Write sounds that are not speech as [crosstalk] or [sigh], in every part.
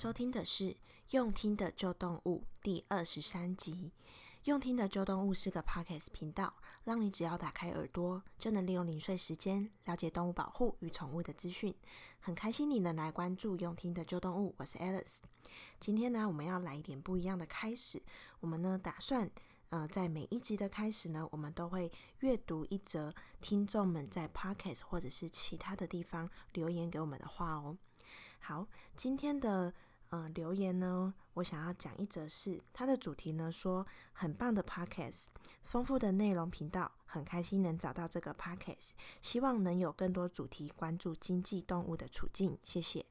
收听的是《用听的旧动物》第二十三集。用听的旧动物是个 Podcast 频道，让你只要打开耳朵，就能利用零碎时间了解动物保护与宠物的资讯。很开心你能来关注用听的旧动物，我是 Alice。今天呢，我们要来一点不一样的开始。我们呢，打算呃，在每一集的开始呢，我们都会阅读一则听众们在 Podcast 或者是其他的地方留言给我们的话哦。好，今天的。嗯、留言呢，我想要讲一则是它的主题呢，说很棒的 podcast，丰富的内容频道，很开心能找到这个 podcast，希望能有更多主题关注经济动物的处境，谢谢，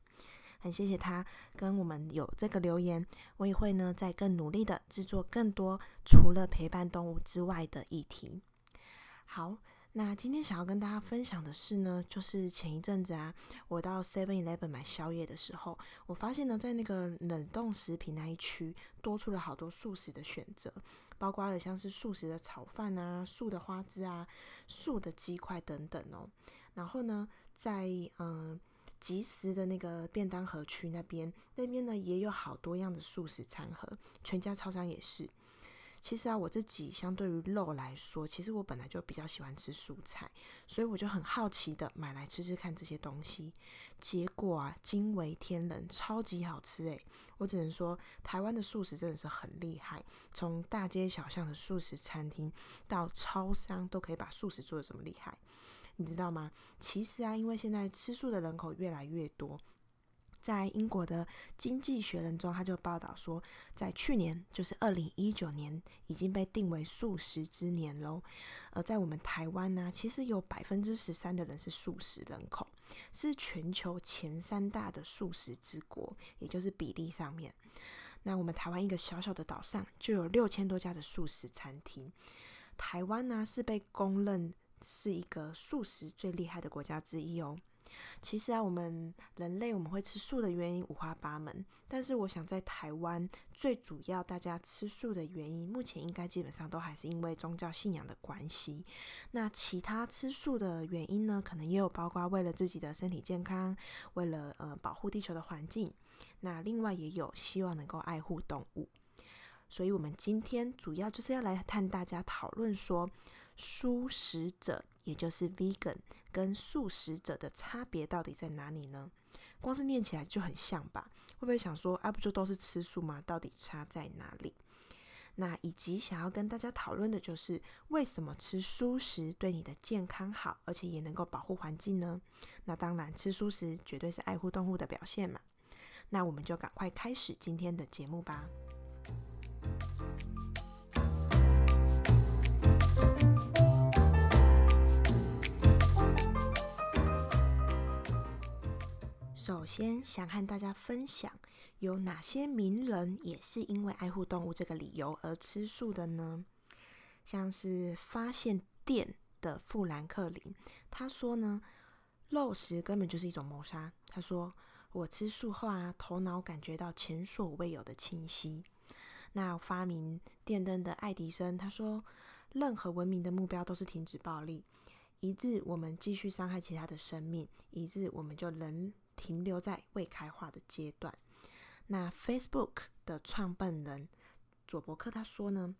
很谢谢他跟我们有这个留言，我也会呢再更努力的制作更多除了陪伴动物之外的议题，好。那今天想要跟大家分享的是呢，就是前一阵子啊，我到 Seven Eleven 买宵夜的时候，我发现呢，在那个冷冻食品那一区多出了好多素食的选择，包括了像是素食的炒饭啊、素的花枝啊、素的鸡块等等哦。然后呢，在嗯即食的那个便当盒区那边，那边呢也有好多样的素食餐盒，全家超商也是。其实啊，我自己相对于肉来说，其实我本来就比较喜欢吃蔬菜，所以我就很好奇的买来吃吃看这些东西。结果啊，惊为天人，超级好吃诶！我只能说，台湾的素食真的是很厉害，从大街小巷的素食餐厅到超商，都可以把素食做的这么厉害，你知道吗？其实啊，因为现在吃素的人口越来越多。在英国的《经济学人》中，他就报道说，在去年，就是二零一九年，已经被定为素食之年喽。而在我们台湾呢、其实有百分之十三的人是素食人口，是全球前三大的素食之国，也就是比例上面。那我们台湾一个小小的岛上，就有六千多家的素食餐厅。台湾呢，是被公认是一个素食最厉害的国家之一哦。其实啊，我们人类我们会吃素的原因五花八门，但是我想在台湾最主要大家吃素的原因，目前应该基本上都还是因为宗教信仰的关系。那其他吃素的原因呢，可能也有包括为了自己的身体健康，为了呃保护地球的环境。那另外也有希望能够爱护动物。所以我们今天主要就是要来和大家讨论说，素食者，也就是 vegan，跟素食者的差别到底在哪里呢？光是念起来就很像吧？会不会想说，啊，不就都是吃素吗？到底差在哪里？那以及想要跟大家讨论的就是，为什么吃素食对你的健康好，而且也能够保护环境呢？那当然，吃素食绝对是爱护动物的表现嘛。那我们就赶快开始今天的节目吧。首先，想和大家分享有哪些名人也是因为爱护动物这个理由而吃素的呢？像是发现电的富兰克林，他说呢，肉食根本就是一种谋杀。他说，我吃素后啊，头脑感觉到前所未有的清晰。那发明电灯的爱迪生，他说，任何文明的目标都是停止暴力。一日我们继续伤害其他的生命，一日我们就能。停留在未开化的阶段。那 Facebook 的创办人佐伯克他说呢，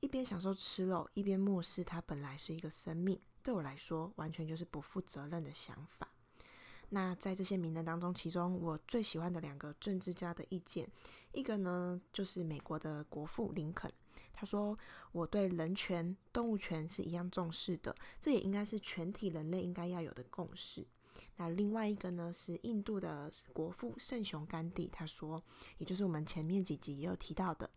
一边享受吃肉，一边漠视它本来是一个生命，对我来说完全就是不负责任的想法。那在这些名人当中，其中我最喜欢的两个政治家的意见，一个呢就是美国的国父林肯，他说，我对人权、动物权是一样重视的，这也应该是全体人类应该要有的共识。那另外一个呢，是印度的国父圣雄甘地，他说，也就是我们前面几集也有提到的，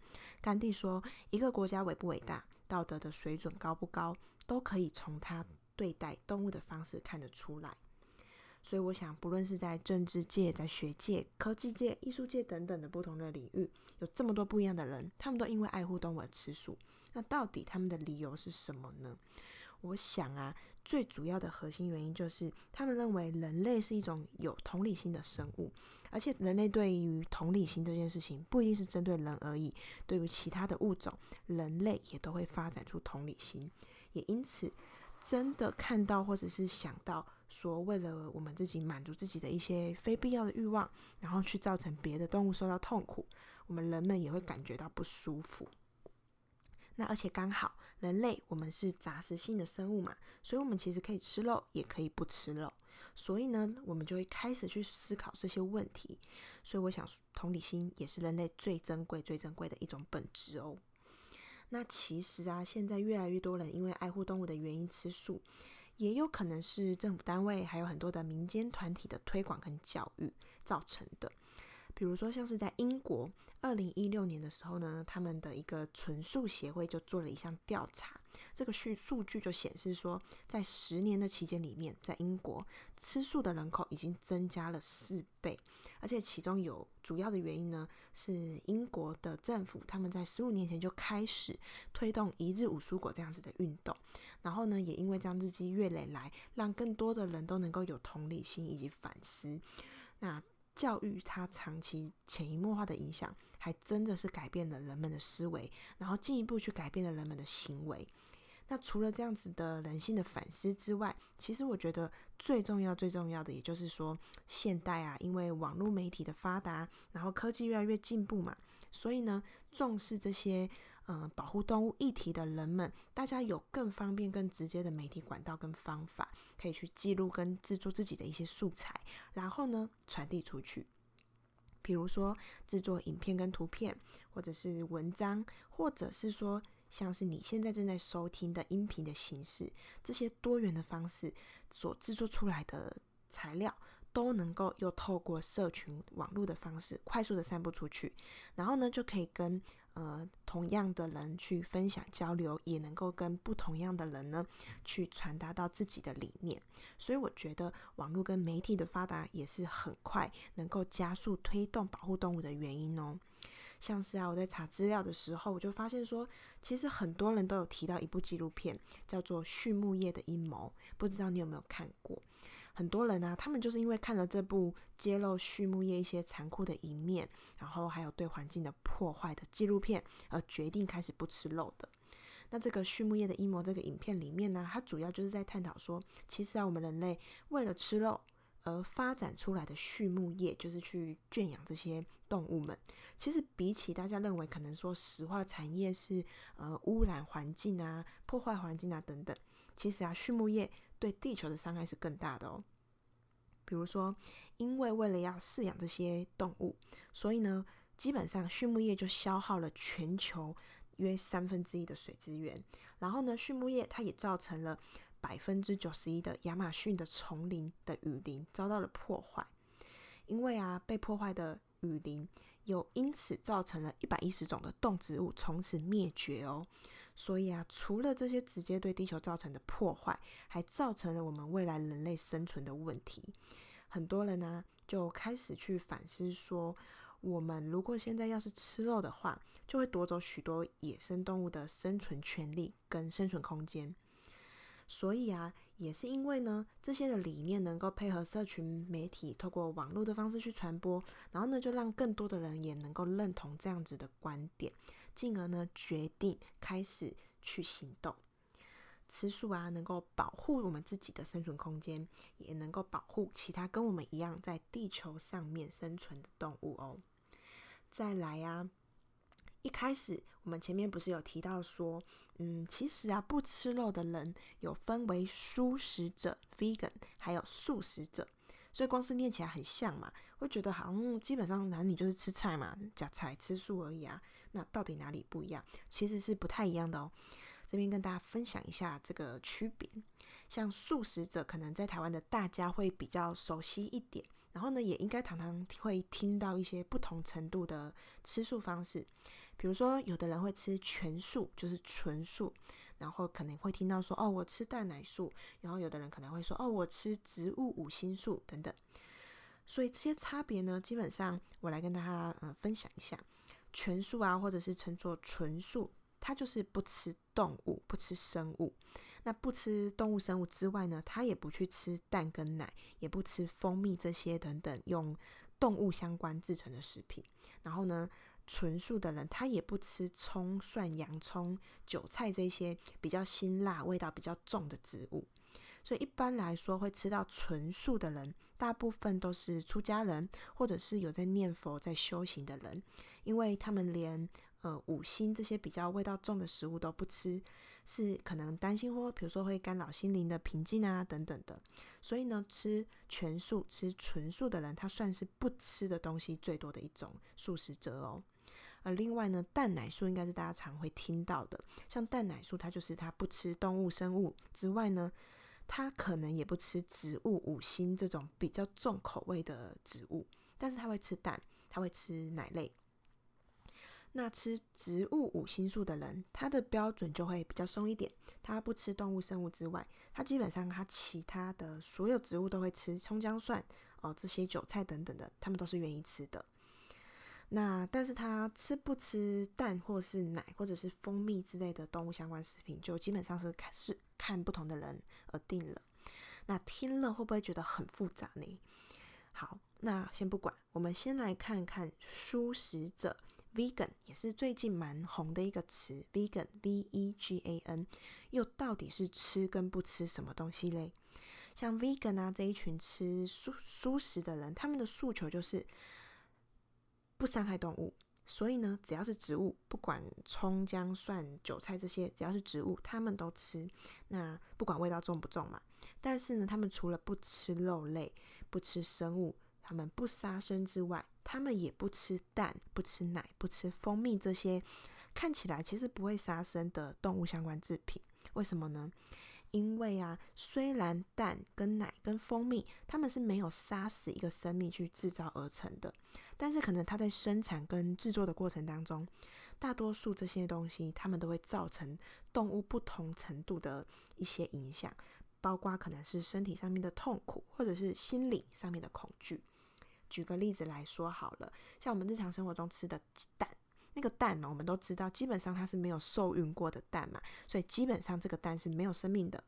甘地说，一个国家伟不伟大，道德的水准高不高，都可以从他对待动物的方式看得出来。所以我想，不论是在政治界、在学界、科技界、艺术界等等的不同的领域，有这么多不一样的人，他们都因为爱护动物而吃素。那到底他们的理由是什么呢？我想啊。最主要的核心原因就是，他们认为人类是一种有同理心的生物，而且人类对于同理心这件事情不一定是针对人而已，对于其他的物种，人类也都会发展出同理心。也因此，真的看到或者是想到说，为了我们自己满足自己的一些非必要的欲望，然后去造成别的动物受到痛苦，我们人们也会感觉到不舒服。那而且刚好人类我们是杂食性的生物嘛，所以我们其实可以吃肉，也可以不吃肉。所以呢，我们就会开始去思考这些问题。所以我想，同理心也是人类最珍贵、最珍贵的一种本质哦。那其实啊，现在越来越多人因为爱护动物的原因吃素，也有可能是政府单位还有很多的民间团体的推广跟教育造成的。比如说，像是在英国，二零一六年的时候呢，他们的一个纯素协会就做了一项调查，这个数数据就显示说，在十年的期间里面，在英国吃素的人口已经增加了四倍，而且其中有主要的原因呢，是英国的政府他们在十五年前就开始推动一日五蔬果这样子的运动，然后呢，也因为这样日积月累来，让更多的人都能够有同理心以及反思，那。教育它长期潜移默化的影响，还真的是改变了人们的思维，然后进一步去改变了人们的行为。那除了这样子的人性的反思之外，其实我觉得最重要、最重要的，也就是说，现代啊，因为网络媒体的发达，然后科技越来越进步嘛，所以呢，重视这些。嗯、呃，保护动物议题的人们，大家有更方便、更直接的媒体管道跟方法，可以去记录跟制作自己的一些素材，然后呢，传递出去。比如说制作影片跟图片，或者是文章，或者是说像是你现在正在收听的音频的形式，这些多元的方式所制作出来的材料，都能够又透过社群网络的方式快速的散布出去，然后呢，就可以跟呃同样的人去分享交流，也能够跟不同样的人呢去传达到自己的理念。所以我觉得网络跟媒体的发达也是很快能够加速推动保护动物的原因哦。像是啊，我在查资料的时候，我就发现说，其实很多人都有提到一部纪录片，叫做《畜牧业的阴谋》，不知道你有没有看过？很多人啊，他们就是因为看了这部揭露畜牧业一些残酷的一面，然后还有对环境的破坏的纪录片，而决定开始不吃肉的。那这个畜牧业的阴谋这个影片里面呢，它主要就是在探讨说，其实啊，我们人类为了吃肉而发展出来的畜牧业，就是去圈养这些动物们。其实比起大家认为可能说石化产业是呃污染环境啊、破坏环境啊等等，其实啊，畜牧业。对地球的伤害是更大的哦。比如说，因为为了要饲养这些动物，所以呢，基本上畜牧业就消耗了全球约三分之一的水资源。然后呢，畜牧业它也造成了百分之九十一的亚马逊的丛林的雨林遭到了破坏。因为啊，被破坏的雨林又因此造成了一百一十种的动植物从此灭绝哦。所以啊，除了这些直接对地球造成的破坏，还造成了我们未来人类生存的问题。很多人呢、就开始去反思说，我们如果现在要是吃肉的话，就会夺走许多野生动物的生存权利跟生存空间。所以啊，也是因为呢，这些的理念能够配合社群媒体，透过网络的方式去传播，然后呢，就让更多的人也能够认同这样子的观点。进而呢，决定开始去行动，吃素啊，能够保护我们自己的生存空间，也能够保护其他跟我们一样在地球上面生存的动物哦。再来啊，一开始我们前面不是有提到说，嗯，其实啊，不吃肉的人有分为素食者 （vegan） 还有素食者。所以光是念起来很像嘛，会觉得好像基本上男女就是吃菜嘛，假菜吃素而已啊。那到底哪里不一样？其实是不太一样的哦。这边跟大家分享一下这个区别。像素食者，可能在台湾的大家会比较熟悉一点，然后呢，也应该常常会听到一些不同程度的吃素方式。比如说，有的人会吃全素，就是纯素。然后可能会听到说，哦，我吃蛋奶素。然后有的人可能会说，哦，我吃植物五星素等等。所以这些差别呢，基本上我来跟大家嗯、呃、分享一下。全素啊，或者是称作纯素，它就是不吃动物，不吃生物。那不吃动物生物之外呢，它也不去吃蛋跟奶，也不吃蜂蜜这些等等用动物相关制成的食品。然后呢，纯素的人，他也不吃葱、蒜、洋葱、韭菜这些比较辛辣、味道比较重的植物。所以一般来说，会吃到纯素的人，大部分都是出家人，或者是有在念佛、在修行的人，因为他们连呃五辛这些比较味道重的食物都不吃，是可能担心或比如说会干扰心灵的平静啊等等的。所以呢，吃全素、吃纯素的人，他算是不吃的东西最多的一种素食者哦。而另外呢，蛋奶素应该是大家常会听到的，像蛋奶素，它就是它不吃动物生物之外呢。他可能也不吃植物五辛这种比较重口味的植物，但是他会吃蛋，他会吃奶类。那吃植物五星素的人，他的标准就会比较松一点。他不吃动物生物之外，他基本上他其他的所有植物都会吃，葱姜蒜哦，这些韭菜等等的，他们都是愿意吃的。那但是他吃不吃蛋或是奶或者是蜂蜜之类的动物相关食品，就基本上是看是看不同的人而定了。那听了会不会觉得很复杂呢？好，那先不管，我们先来看看素食者 （vegan） 也是最近蛮红的一个词，vegan（v-e-g-a-n） 又到底是吃跟不吃什么东西嘞？像 vegan 啊这一群吃蔬蔬食的人，他们的诉求就是。不伤害动物，所以呢，只要是植物，不管葱、姜、蒜、韭菜这些，只要是植物，他们都吃。那不管味道重不重嘛。但是呢，他们除了不吃肉类、不吃生物，他们不杀生之外，他们也不吃蛋、不吃奶、不吃蜂蜜这些看起来其实不会杀生的动物相关制品。为什么呢？因为啊，虽然蛋跟奶跟蜂蜜，他们是没有杀死一个生命去制造而成的，但是可能它在生产跟制作的过程当中，大多数这些东西，它们都会造成动物不同程度的一些影响，包括可能是身体上面的痛苦，或者是心理上面的恐惧。举个例子来说好了，像我们日常生活中吃的蛋。那个蛋嘛，我们都知道，基本上它是没有受孕过的蛋嘛，所以基本上这个蛋是没有生命的。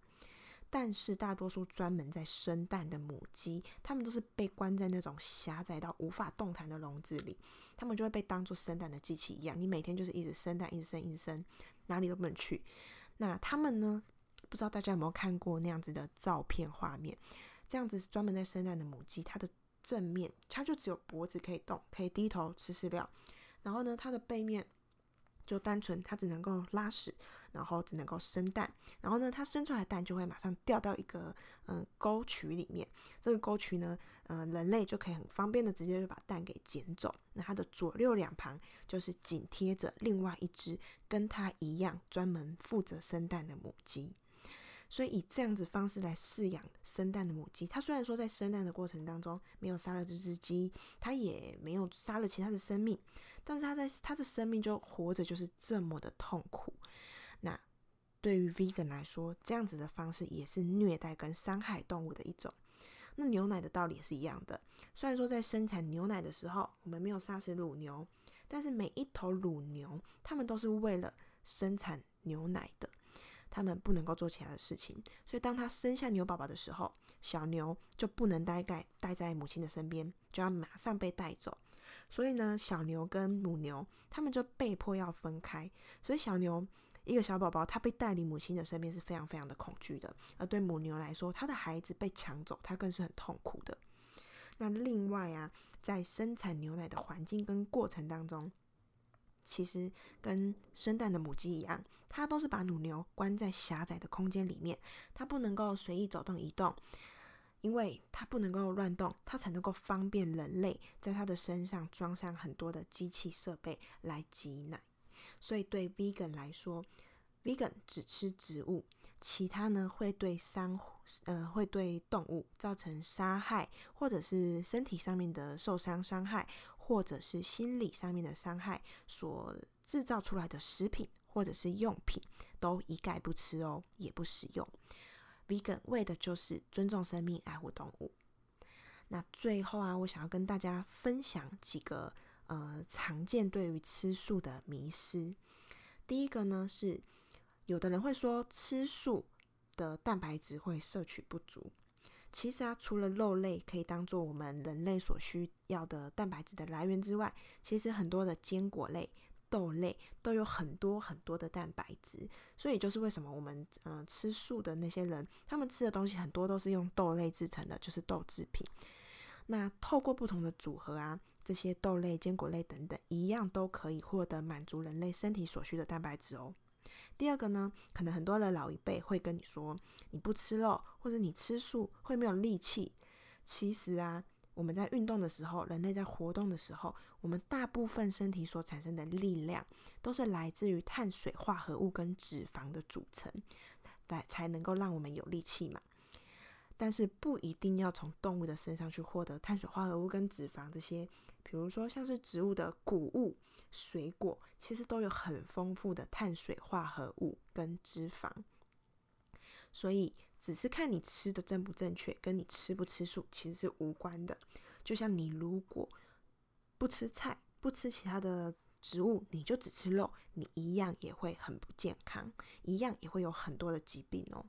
但是大多数专门在生蛋的母鸡，它们都是被关在那种狭窄到无法动弹的笼子里，它们就会被当作生蛋的机器一样，你每天就是一直生蛋，一直生，一直生，哪里都不能去。那它们呢？不知道大家有没有看过那样子的照片画面？这样子专门在生蛋的母鸡，它的正面它就只有脖子可以动，可以低头吃饲料。然后呢，它的背面就单纯，它只能够拉屎，然后只能够生蛋。然后呢，它生出来的蛋就会马上掉到一个嗯沟渠里面。这个沟渠呢，呃，人类就可以很方便的直接就把蛋给捡走。那它的左右两旁就是紧贴着另外一只跟它一样专门负责生蛋的母鸡。所以以这样子方式来饲养生蛋的母鸡，它虽然说在生蛋的过程当中没有杀了这只鸡，它也没有杀了其他的生命。但是它在它的生命就活着就是这么的痛苦，那对于 vegan 来说，这样子的方式也是虐待跟伤害动物的一种。那牛奶的道理也是一样的，虽然说在生产牛奶的时候，我们没有杀死乳牛，但是每一头乳牛，它们都是为了生产牛奶的，他们不能够做其他的事情。所以当他生下牛宝宝的时候，小牛就不能待在待在母亲的身边，就要马上被带走。所以呢，小牛跟母牛，他们就被迫要分开。所以小牛一个小宝宝，他被带离母亲的身边是非常非常的恐惧的。而对母牛来说，他的孩子被抢走，他更是很痛苦的。那另外啊，在生产牛奶的环境跟过程当中，其实跟生蛋的母鸡一样，它都是把乳牛关在狭窄的空间里面，它不能够随意走动移动。因为它不能够乱动，它才能够方便人类在它的身上装上很多的机器设备来挤奶。所以对 vegan 来说，vegan 只吃植物，其他呢会对伤呃会对动物造成杀害，或者是身体上面的受伤伤害，或者是心理上面的伤害所制造出来的食品或者是用品，都一概不吃哦，也不使用。Vegan 为的就是尊重生命、爱护动物。那最后啊，我想要跟大家分享几个呃常见对于吃素的迷思。第一个呢是，有的人会说吃素的蛋白质会摄取不足，其实啊，除了肉类可以当做我们人类所需要的蛋白质的来源之外，其实很多的坚果类、豆类都有很多很多的蛋白质。所以就是为什么我们嗯、呃、吃素的那些人，他们吃的东西很多都是用豆类制成的，就是豆制品。那透过不同的组合啊，这些豆类、坚果类等等，一样都可以获得满足人类身体所需的蛋白质哦。第二个呢，可能很多的老一辈会跟你说，你不吃肉或者你吃素会没有力气。其实啊，我们在运动的时候，人类在活动的时候，我们大部分身体所产生的力量都是来自于碳水化合物跟脂肪的组成，来才能够让我们有力气嘛。但是不一定要从动物的身上去获得碳水化合物跟脂肪这些，比如说像是植物的谷物、水果，其实都有很丰富的碳水化合物跟脂肪。所以只是看你吃的正不正确，跟你吃不吃素其实是无关的。就像你如果不吃菜、不吃其他的植物，你就只吃肉，你一样也会很不健康，一样也会有很多的疾病哦。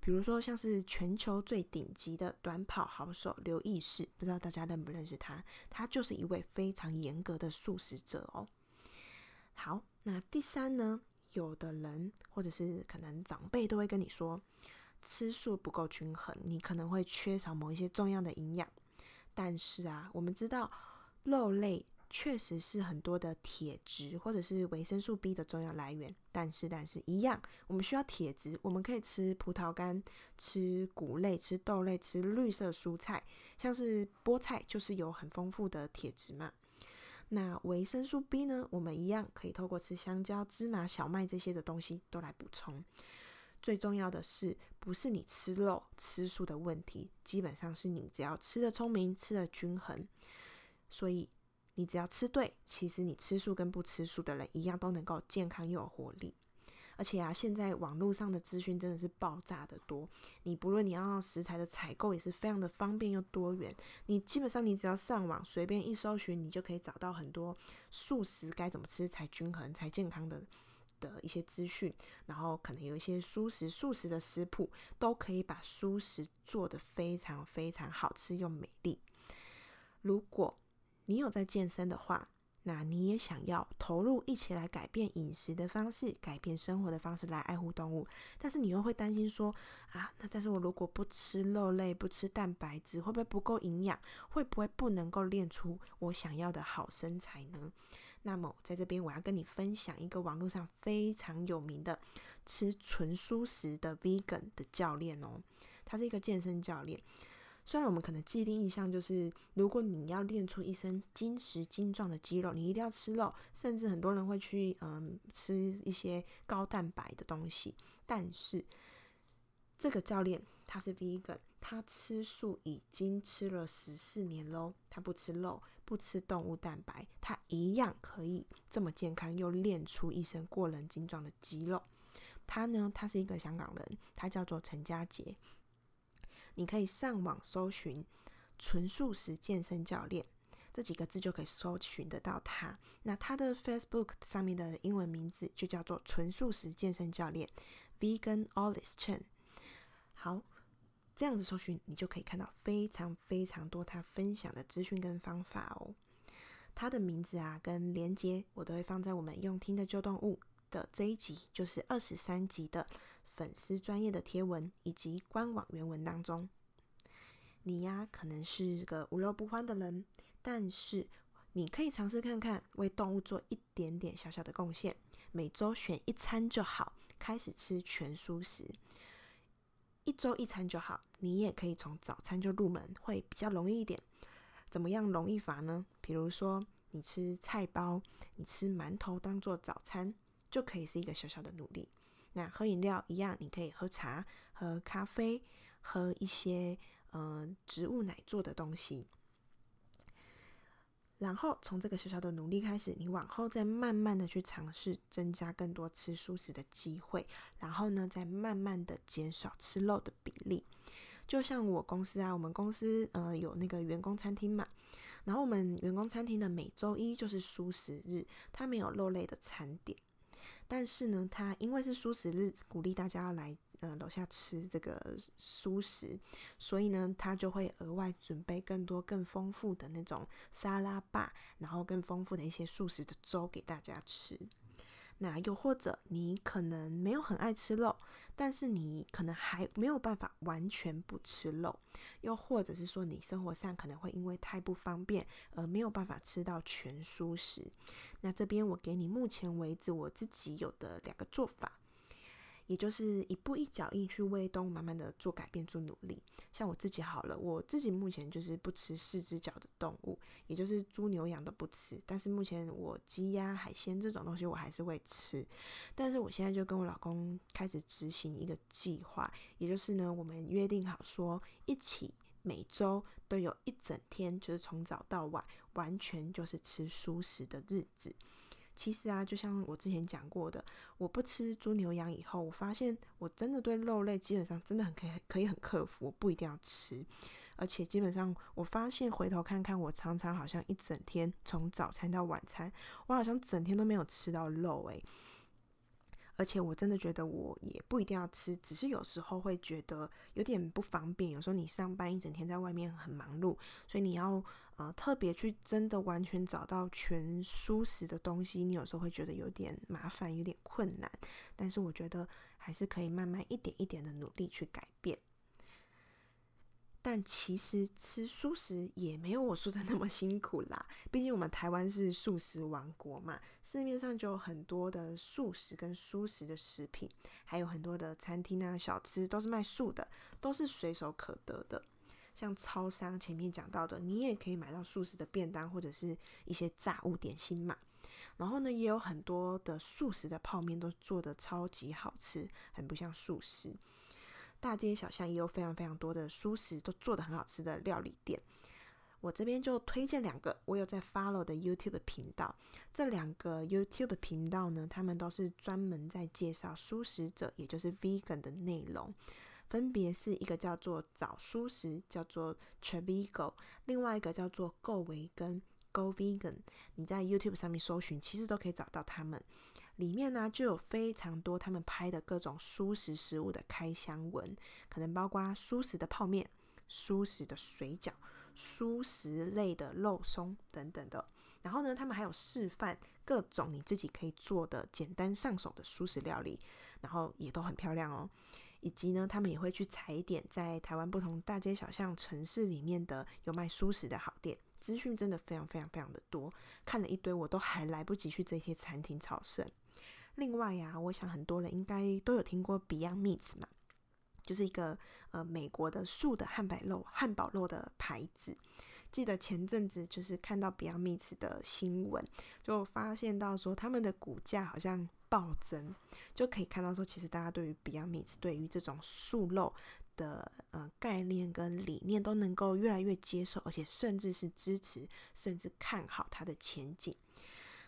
比如说，像是全球最顶级的短跑好手刘易士，不知道大家认不认识他？他就是一位非常严格的素食者哦。好，那第三呢，有的人或者是可能长辈都会跟你说，吃素不够均衡，你可能会缺少某一些重要的营养。但是啊，我们知道肉类。确实是很多的铁质或者是维生素 B 的重要来源，但是但是一样，我们需要铁质，我们可以吃葡萄干、吃谷类、吃豆类、吃绿色蔬菜，像是菠菜就是有很丰富的铁质嘛。那维生素 B 呢，我们一样可以透过吃香蕉、芝麻、小麦这些的东西都来补充。最重要的是，不是你吃肉吃素的问题，基本上是你只要吃得聪明、吃得均衡，所以。你只要吃对，其实你吃素跟不吃素的人一样都能够健康又有活力。而且啊，现在网络上的资讯真的是爆炸的多，你不论你要食材的采购也是非常的方便又多元。你基本上你只要上网随便一搜寻，你就可以找到很多素食该怎么吃才均衡、才健康的的一些资讯。然后可能有一些蔬食、素食的食谱，都可以把素食做得非常非常好吃又美丽。如果你有在健身的话，那你也想要投入一起来改变饮食的方式，改变生活的方式来爱护动物，但是你又会担心说啊，那但是我如果不吃肉类，不吃蛋白质，会不会不够营养？会不会不能够练出我想要的好身材呢？那么在这边我要跟你分享一个网络上非常有名的吃纯素食的 Vegan 的教练哦，他是一个健身教练。虽然我们可能既定印象就是，如果你要练出一身精实精壮的肌肉，你一定要吃肉，甚至很多人会去嗯吃一些高蛋白的东西。但是这个教练他是 vegan，他吃素已经吃了十四年喽，他不吃肉，不吃动物蛋白，他一样可以这么健康，又练出一身过人精壮的肌肉。他呢，他是一个香港人，他叫做陈家杰。你可以上网搜寻“纯素食健身教练”这几个字，就可以搜寻得到他。那他的 Facebook 上面的英文名字就叫做“纯素食健身教练 ”（Vegan Olive Chen）。好，这样子搜寻，你就可以看到非常非常多他分享的资讯跟方法哦。他的名字啊，跟连接我都会放在我们用听的旧动物的这一集，就是二十三集的。粉丝专业的贴文以及官网原文当中，你呀可能是个无肉不欢的人，但是你可以尝试看看为动物做一点点小小的贡献，每周选一餐就好，开始吃全素食，一周一餐就好。你也可以从早餐就入门，会比较容易一点。怎么样容易法呢？比如说你吃菜包，你吃馒头当做早餐，就可以是一个小小的努力。那喝饮料一样，你可以喝茶、喝咖啡、喝一些嗯、呃、植物奶做的东西。然后从这个小小的努力开始，你往后再慢慢的去尝试增加更多吃素食的机会，然后呢，再慢慢的减少吃肉的比例。就像我公司啊，我们公司呃有那个员工餐厅嘛，然后我们员工餐厅的每周一就是素食日，它没有肉类的餐点。但是呢，他因为是素食日，鼓励大家要来呃楼下吃这个素食，所以呢，他就会额外准备更多、更丰富的那种沙拉吧，然后更丰富的一些素食的粥给大家吃。那又或者你可能没有很爱吃肉，但是你可能还没有办法完全不吃肉，又或者是说你生活上可能会因为太不方便而没有办法吃到全蔬食。那这边我给你目前为止我自己有的两个做法。也就是一步一脚印去为动物慢慢的做改变、做努力。像我自己好了，我自己目前就是不吃四只脚的动物，也就是猪、牛、羊都不吃。但是目前我鸡、鸭、海鲜这种东西我还是会吃。但是我现在就跟我老公开始执行一个计划，也就是呢，我们约定好说，一起每周都有一整天，就是从早到晚，完全就是吃蔬食的日子。其实啊，就像我之前讲过的，我不吃猪牛羊以后，我发现我真的对肉类基本上真的很可以，可以很克服，我不一定要吃。而且基本上，我发现回头看看，我常常好像一整天从早餐到晚餐，我好像整天都没有吃到肉诶。而且我真的觉得我也不一定要吃，只是有时候会觉得有点不方便。有时候你上班一整天在外面很忙碌，所以你要呃特别去真的完全找到全蔬食的东西，你有时候会觉得有点麻烦，有点困难。但是我觉得还是可以慢慢一点一点的努力去改变。但其实吃素食也没有我说的那么辛苦啦，毕竟我们台湾是素食王国嘛，市面上就有很多的素食跟蔬食的食品，还有很多的餐厅啊、小吃都是卖素的，都是随手可得的。像超商前面讲到的，你也可以买到素食的便当或者是一些炸物点心嘛。然后呢，也有很多的素食的泡面都做得超级好吃，很不像素食。大街小巷也有非常非常多的素食都做得很好吃的料理店，我这边就推荐两个，我有在 follow 的 YouTube 频道。这两个 YouTube 频道呢，他们都是专门在介绍素食者，也就是 Vegan 的内容。分别是一个叫做早蔬食，叫做 Trevigo，另外一个叫做 Go 维根 Go Vegan。你在 YouTube 上面搜寻，其实都可以找到他们。里面呢，就有非常多他们拍的各种蔬食食物的开箱文，可能包括蔬食的泡面、蔬食的水饺、蔬食类的肉松等等的。然后呢，他们还有示范各种你自己可以做的简单上手的蔬食料理，然后也都很漂亮哦。以及呢，他们也会去踩点在台湾不同大街小巷、城市里面的有卖蔬食的好店。资讯真的非常非常非常的多，看了一堆，我都还来不及去这些餐厅朝圣。另外呀，我想很多人应该都有听过 Beyond Meats 嘛，就是一个呃美国的素的汉堡肉汉堡肉的牌子。记得前阵子就是看到 Beyond Meats 的新闻，就发现到说他们的股价好像暴增，就可以看到说其实大家对于 Beyond Meat 对于这种素肉的呃概念跟理念都能够越来越接受，而且甚至是支持，甚至看好它的前景。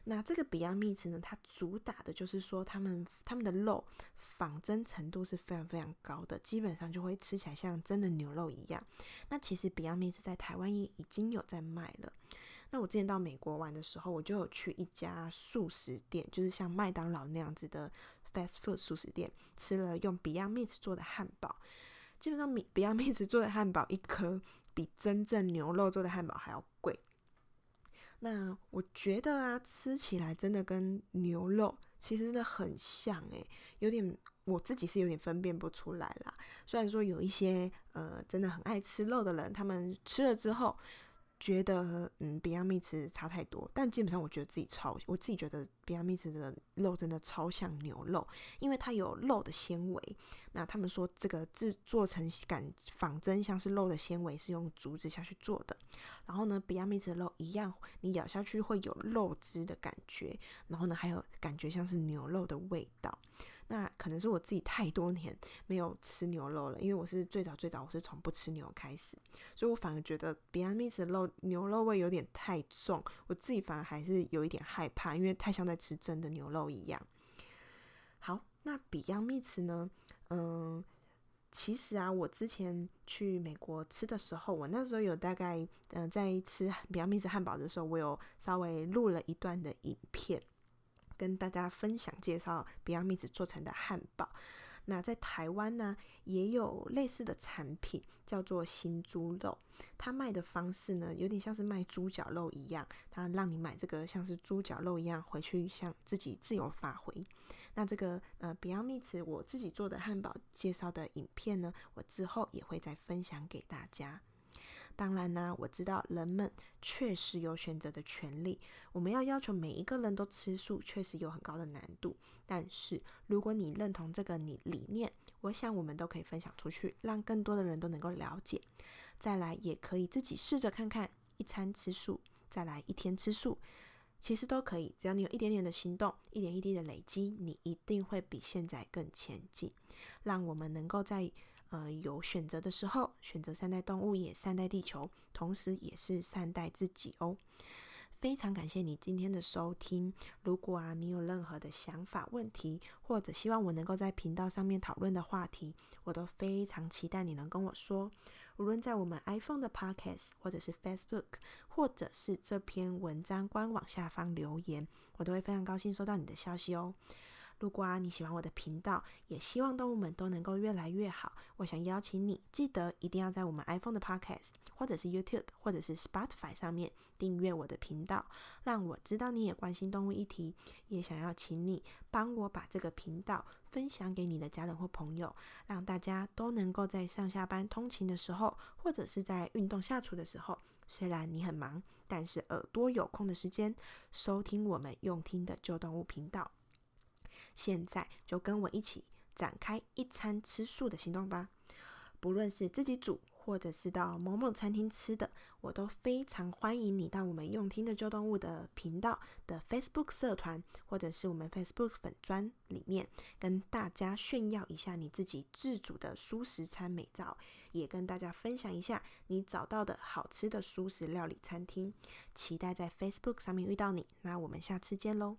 那这个 Beyond Meat 呢，它主打的就是说，他们他们的肉仿真程度是非常非常高的，基本上就会吃起来像真的牛肉一样。那其实 Beyond Meat 在台湾也已经有在卖了。那我之前到美国玩的时候，我就有去一家素食店，就是像麦当劳那样子的 fast food 素食店，吃了用 Beyond Meat 做的汉堡。基本上，Beyond Meat 做的汉堡一颗比真正牛肉做的汉堡还要贵。那我觉得啊，吃起来真的跟牛肉其实真的很像诶，有点我自己是有点分辨不出来啦。虽然说有一些呃真的很爱吃肉的人，他们吃了之后。觉得嗯，Beyond Meat 差太多，但基本上我觉得自己超，我自己觉得 Beyond Meat 的肉真的超像牛肉，因为它有肉的纤维。那他们说这个制作成感仿真像是肉的纤维是用竹子下去做的。然后呢，Beyond Meat 的肉一样，你咬下去会有肉汁的感觉，然后呢还有感觉像是牛肉的味道。那可能是我自己太多年 [laughs] 没有吃牛肉了，因为我是最早最早我是从不吃牛开始，所以我反而觉得 Beyond Meat 的肉牛肉味有点太重，我自己反而还是有一点害怕，因为太像在吃真的牛肉一样。好，那 Beyond Meat 呢？嗯，其实啊，我之前去美国吃的时候，我那时候有大概嗯在吃 Beyond Meat 汉堡的时候，我有稍微录了一段的影片。跟大家分享介绍 Beyond Meat 做成的汉堡。那在台湾呢，也有类似的产品，叫做新猪肉。它卖的方式呢，有点像是卖猪脚肉一样，它让你买这个像是猪脚肉一样，回去像自己自由发挥。那这个呃 Beyond Meat 我自己做的汉堡介绍的影片呢，我之后也会再分享给大家。当然呢，我知道人们确实有选择的权利。我们要要求每一个人都吃素，确实有很高的难度。但是，如果你认同这个你理念，我想我们都可以分享出去，让更多的人都能够了解。再来，也可以自己试着看看，一餐吃素，再来一天吃素，其实都可以。只要你有一点点的行动，一点一滴的累积，你一定会比现在更前进。让我们能够在。呃，有选择的时候，选择善待动物，也善待地球，同时也是善待自己哦。非常感谢你今天的收听。如果啊，你有任何的想法、问题，或者希望我能够在频道上面讨论的话题，我都非常期待你能跟我说。无论在我们 iPhone 的 Podcast，或者是 Facebook，或者是这篇文章官网下方留言，我都会非常高兴收到你的消息哦。如果，你喜欢我的频道，也希望动物们都能够越来越好，我想邀请你，记得一定要在我们 iPhone 的 Podcast，或者是 YouTube，或者是 Spotify 上面订阅我的频道，让我知道你也关心动物议题，也想要请你帮我把这个频道分享给你的家人或朋友，让大家都能够在上下班通勤的时候，或者是在运动下厨的时候，虽然你很忙，但是耳朵有空的时间，收听我们用听的旧动物频道。现在就跟我一起展开一餐吃素的行动吧！不论是自己煮，或者是到某某餐厅吃的，我都非常欢迎你到我们用听的旧动物的频道的 Facebook 社团，或者是我们 Facebook 粉专里面，跟大家炫耀一下你自己自主的蔬食餐美照，也跟大家分享一下你找到的好吃的蔬食料理餐厅。期待在 Facebook 上面遇到你，那我们下次见喽！